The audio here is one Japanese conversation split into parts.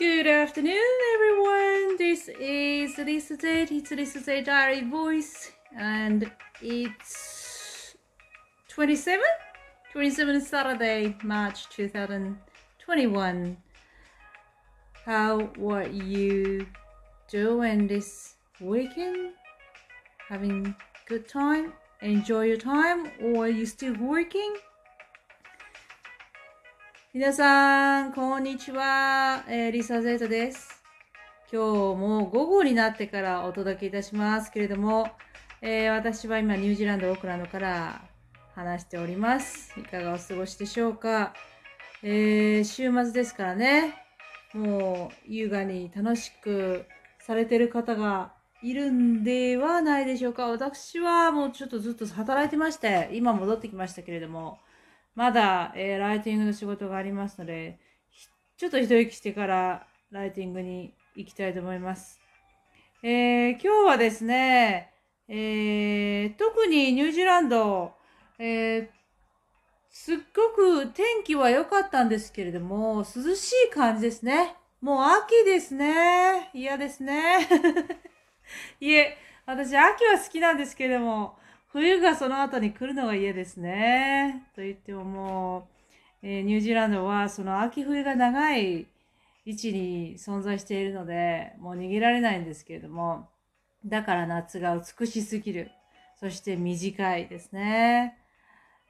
Good afternoon, everyone. This is Lisa Z. It's Lisa Z Diary Voice, and it's 27, 27 Saturday, March 2021. How were you doing this weekend? Having good time? Enjoy your time, or are you still working? 皆さん、こんにちは。えーリサ・ゼータです。今日も午後になってからお届けいたしますけれども、えー私は今ニュージーランド・オークランドから話しております。いかがお過ごしでしょうか。えー週末ですからね、もう優雅に楽しくされてる方がいるんではないでしょうか。私はもうちょっとずっと働いてまして、今戻ってきましたけれども、まだ、えーライティングの仕事がありますので、ちょっと一息してからライティングに行きたいと思います。えー今日はですね、えー特にニュージーランド、えすっごく天気は良かったんですけれども、涼しい感じですね。もう秋ですね。嫌ですね。いえ、私秋は好きなんですけれども、冬がその後に来るのが嫌ですね。と言ってももう、えーニュージーランドはその秋冬が長い位置に存在しているので、もう逃げられないんですけれども、だから夏が美しすぎる。そして短いですね。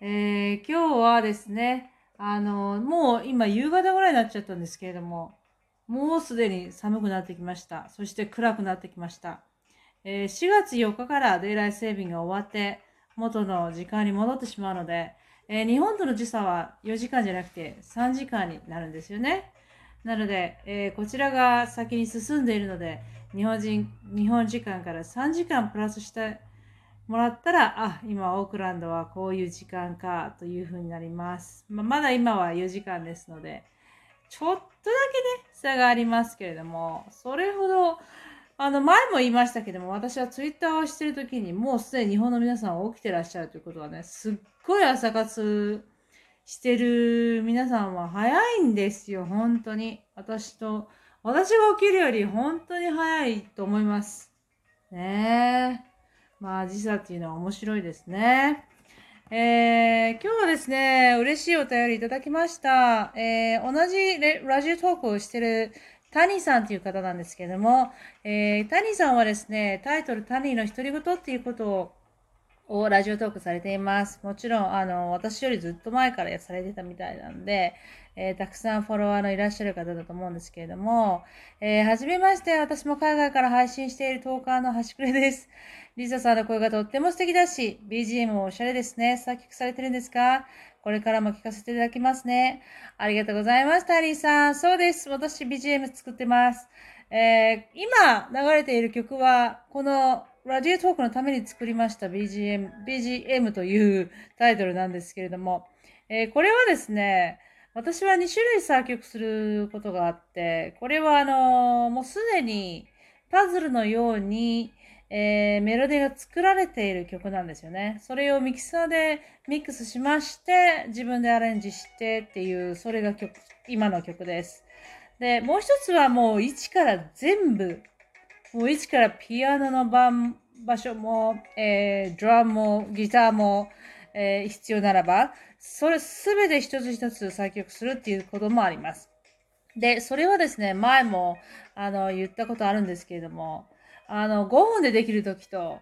えー今日はですね、あの、もう今夕方ぐらいになっちゃったんですけれども、もうすでに寒くなってきました。そして暗くなってきました。えー4月4日からデイライセービングが終わって、元の時間に戻ってしまうので、えー日本との時差は4時間じゃなくて3時間になるんですよね。なので、えーこちらが先に進んでいるので、日本人、日本時間から3時間プラスしてもらったら、あ、今オークランドはこういう時間かというふうになります。まあまだ今は4時間ですので、ちょっとだけね、差がありますけれども、それほど、あの、前も言いましたけども、私はツイッターをしてるときに、もうすでに日本の皆さんは起きてらっしゃるということはね、すっごい朝活してる皆さんは早いんですよ、本当に。私と、私が起きるより本当に早いと思います。ねえ。まあ、時差っていうのは面白いですね。えー今日はですね、嬉しいお便りいただきました。えー同じラジオトークをしてるタニさんという方なんですけれども、えータニさんはですね、タイトルタニーの独り言っていうことををラジオトークされています。もちろん、あの、私よりずっと前からされてたみたいなんで、えーたくさんフォロワーのいらっしゃる方だと思うんですけれども、えーはじめまして、私も海外から配信しているトーカーの端くれです。リサさんの声がとっても素敵だし、BGM もおしゃれですね。作曲されてるんですか？これからも聞かせていただきますね。ありがとうございます、タリーさん。そうです。私 BGM 作ってます。えー今流れている曲は、このラジオトークのために作りました BGM、BGM というタイトルなんですけれども、えーこれはですね、私は2種類作曲することがあって、これはあのーもうすでにパズルのように、えーメロディーが作られている曲なんですよね。それをミキサーでミックスしまして、自分でアレンジしてっていう、それが曲、今の曲です。で、もう一つはもう一から全部、もう一からピアノの番場所も、えードラムも、ギターも、えー必要ならば、それすべて一つ一つ作曲するっていうこともあります。で、それはですね、前も、あの、言ったことあるんですけれども、あの、5分でできるときと、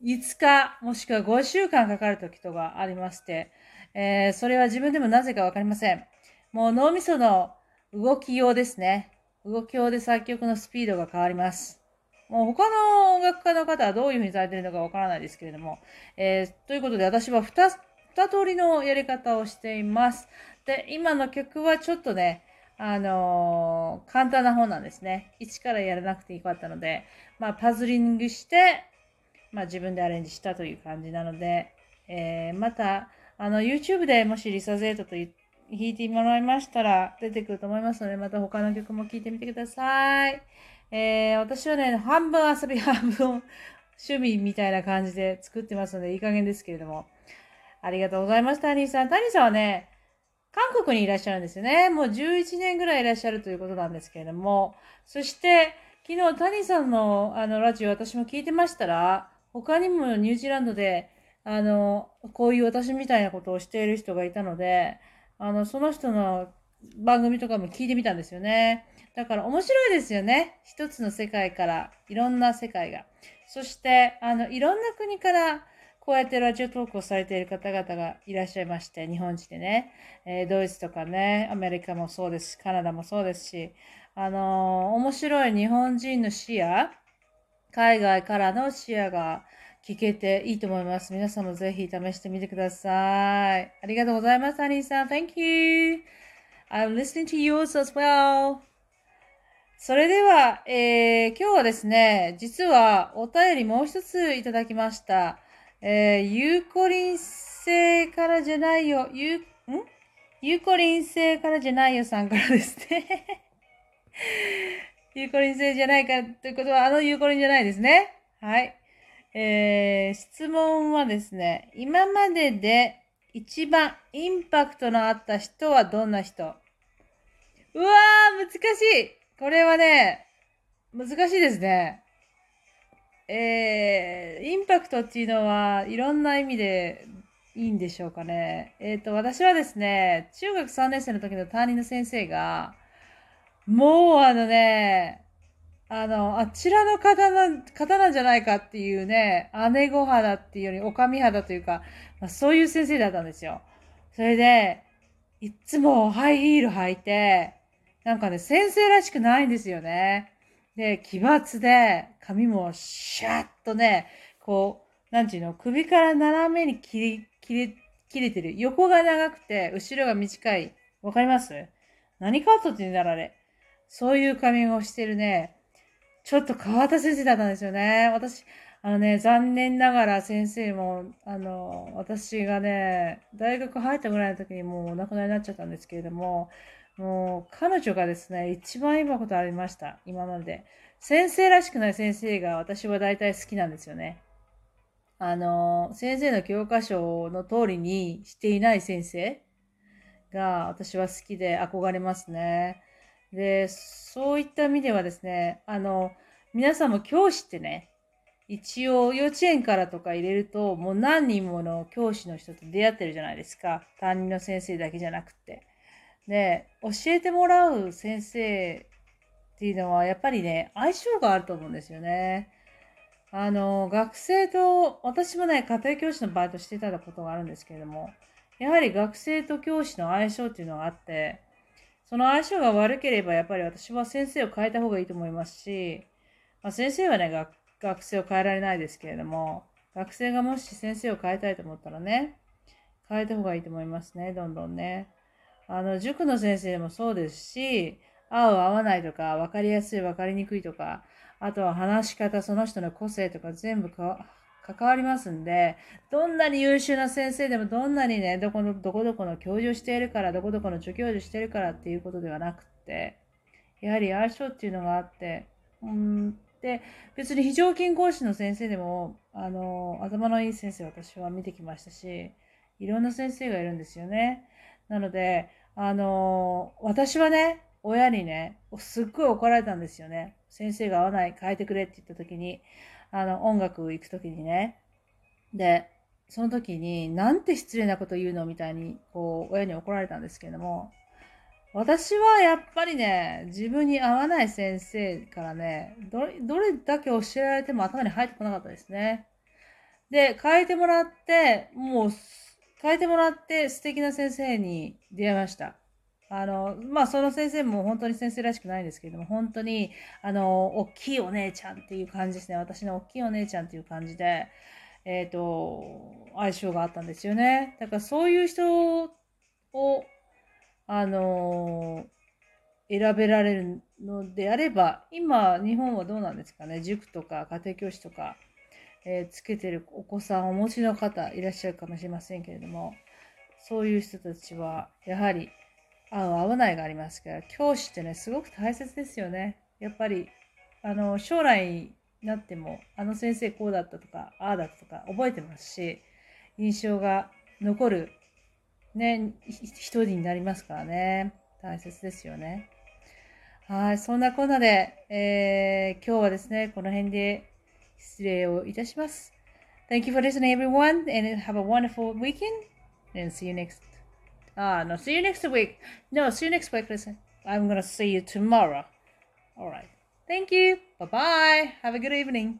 5日、もしくは5週間かかるときとがありまして、えーそれは自分でもなぜかわかりません。もう脳みその動き用ですね。動き用で作曲のスピードが変わります。もう他の音楽家の方はどういうふうにされているのかわからないですけれども、えーということで私は 2, 2通りのやり方をしています。で、今の曲はちょっとね、あのー簡単な方なんですね。一からやらなくてよかったので、まあ、パズリングして、まあ、自分でアレンジしたという感じなので、えーまた、あの、YouTube でもしリサゼートと弾いてもらいましたら出てくると思いますので、また他の曲も聴いてみてください。えー私はね、半分遊び、半分趣味みたいな感じで作ってますので、いい加減ですけれども。ありがとうございます、タニーさん。タニーさんはね、韓国にいらっしゃるんですよね。もう11年ぐらいいらっしゃるということなんですけれども、そして、昨日、谷さんのあのラジオ私も聞いてましたら、他にもニュージーランドで、あの、こういう私みたいなことをしている人がいたので、あの、その人の番組とかも聞いてみたんですよね。だから面白いですよね。一つの世界からいろんな世界が。そして、あの、いろんな国からこうやってラジオトークをされている方々がいらっしゃいまして、日本人でね、えー、ドイツとかね、アメリカもそうですし、カナダもそうですし、あのー、面白い日本人の視野、海外からの視野が聞けていいと思います。皆さんもぜひ試してみてください。ありがとうございます、アニーさん。Thank you. I'm listening to yours as well. それでは、えー、今日はですね、実はお便りもう一ついただきました。えー、ゆうこりん星からじゃないよ、ゆう、ん？ゆうこりん星からじゃないよさんからですね。ゆうこりん星じゃないかということは、あのゆうこりんじゃないですね。はい。えー、質問はですね、今までで一番インパクトのあった人はどんな人？うわー、難しいこれはね、難しいですね。えー、インパクトっていうのはいろんな意味でいいんでしょうかね。えっ、ー、と、私はですね、中学3年生の時の担任の先生が、もうあのね、あの、あちらの方な、方なんじゃないかっていうね、姉御肌っていうより、おかみ肌というか、まあ、そういう先生だったんですよ。それで、いつもハイヒール履いて、なんかね、先生らしくないんですよね。で、奇抜で、髪もシャーッとね、こう、なんていうの、首から斜めに切り、切れ、切れてる。横が長くて、後ろが短い。わかります？何カットって言うんだろう、あれ。そういう髪をしてるね、ちょっと変わった先生だったんですよね。私、あのね、残念ながら先生も、あの、私がね、大学入ったぐらいの時にもうお亡くなりになっちゃったんですけれども、もう、彼女がですね、一番今ことありました。今まで。先生らしくない先生が私は大体好きなんですよね。あの、先生の教科書の通りにしていない先生が私は好きで憧れますね。で、そういった意味ではですね、あの、皆さんも教師ってね、一応幼稚園からとか入れると、もう何人もの教師の人と出会ってるじゃないですか。担任の先生だけじゃなくて。で、教えてもらう先生っていうのは、やっぱりね、相性があると思うんですよね。あの、学生と、私もね、家庭教師のバイトしてたことがあるんですけれども、やはり学生と教師の相性っていうのがあって、その相性が悪ければ、やっぱり私は先生を変えた方がいいと思いますし、まあ、先生はね学、学生を変えられないですけれども、学生がもし先生を変えたいと思ったらね、変えた方がいいと思いますね、どんどんね。あの、塾の先生もそうですし、合う合わないとか、分かりやすい分かりにくいとか、あとは話し方、その人の個性とか全部関わりますんで、どんなに優秀な先生でも、どんなにね、どこの、どこどこの教授しているから、どこどこの助教授しているからっていうことではなくて、やはり相性っていうのがあって、うん、で、別に非常勤講師の先生でも、あの、頭のいい先生私は見てきましたし、いろんな先生がいるんですよね。なので、あのー、私はね、親にね、すっごい怒られたんですよね。先生が合わない、変えてくれって言った時に、あの、音楽行く時にね。で、その時に、なんて失礼なこと言うのみたいに、こう、親に怒られたんですけれども、私はやっぱりね、自分に合わない先生からね、どれ、どれだけ教えられても頭に入ってこなかったですね。で、変えてもらって、もう変えてもらって素敵な先生に出会いました。あの、まあ、その先生も本当に先生らしくないんですけれども、本当に、あの、大きいお姉ちゃんっていう感じですね。私の大きいお姉ちゃんっていう感じで、えっ、ー、と、相性があったんですよね。だからそういう人を、あの、選べられるのであれば、今、日本はどうなんですかね。塾とか家庭教師とか、えー、つけてるお子さんをお持ちの方いらっしゃるかもしれませんけれども、そういう人たちは、やはり、合う合わないがありますから、教師ってね、すごく大切ですよね。やっぱり、あの、将来になっても、あの先生こうだったとか、ああだったとか覚えてますし、印象が残る、ね、一人になりますからね。大切ですよね。はい、そんなこんなで、えー、今日はですね、この辺で失礼をいたします。Thank you for listening, everyone, and have a wonderful weekend. And see you next. Ah, no, see you next week. No, see you next week. Listen, I'm gonna see you tomorrow. All right. Thank you. Bye bye. Have a good evening.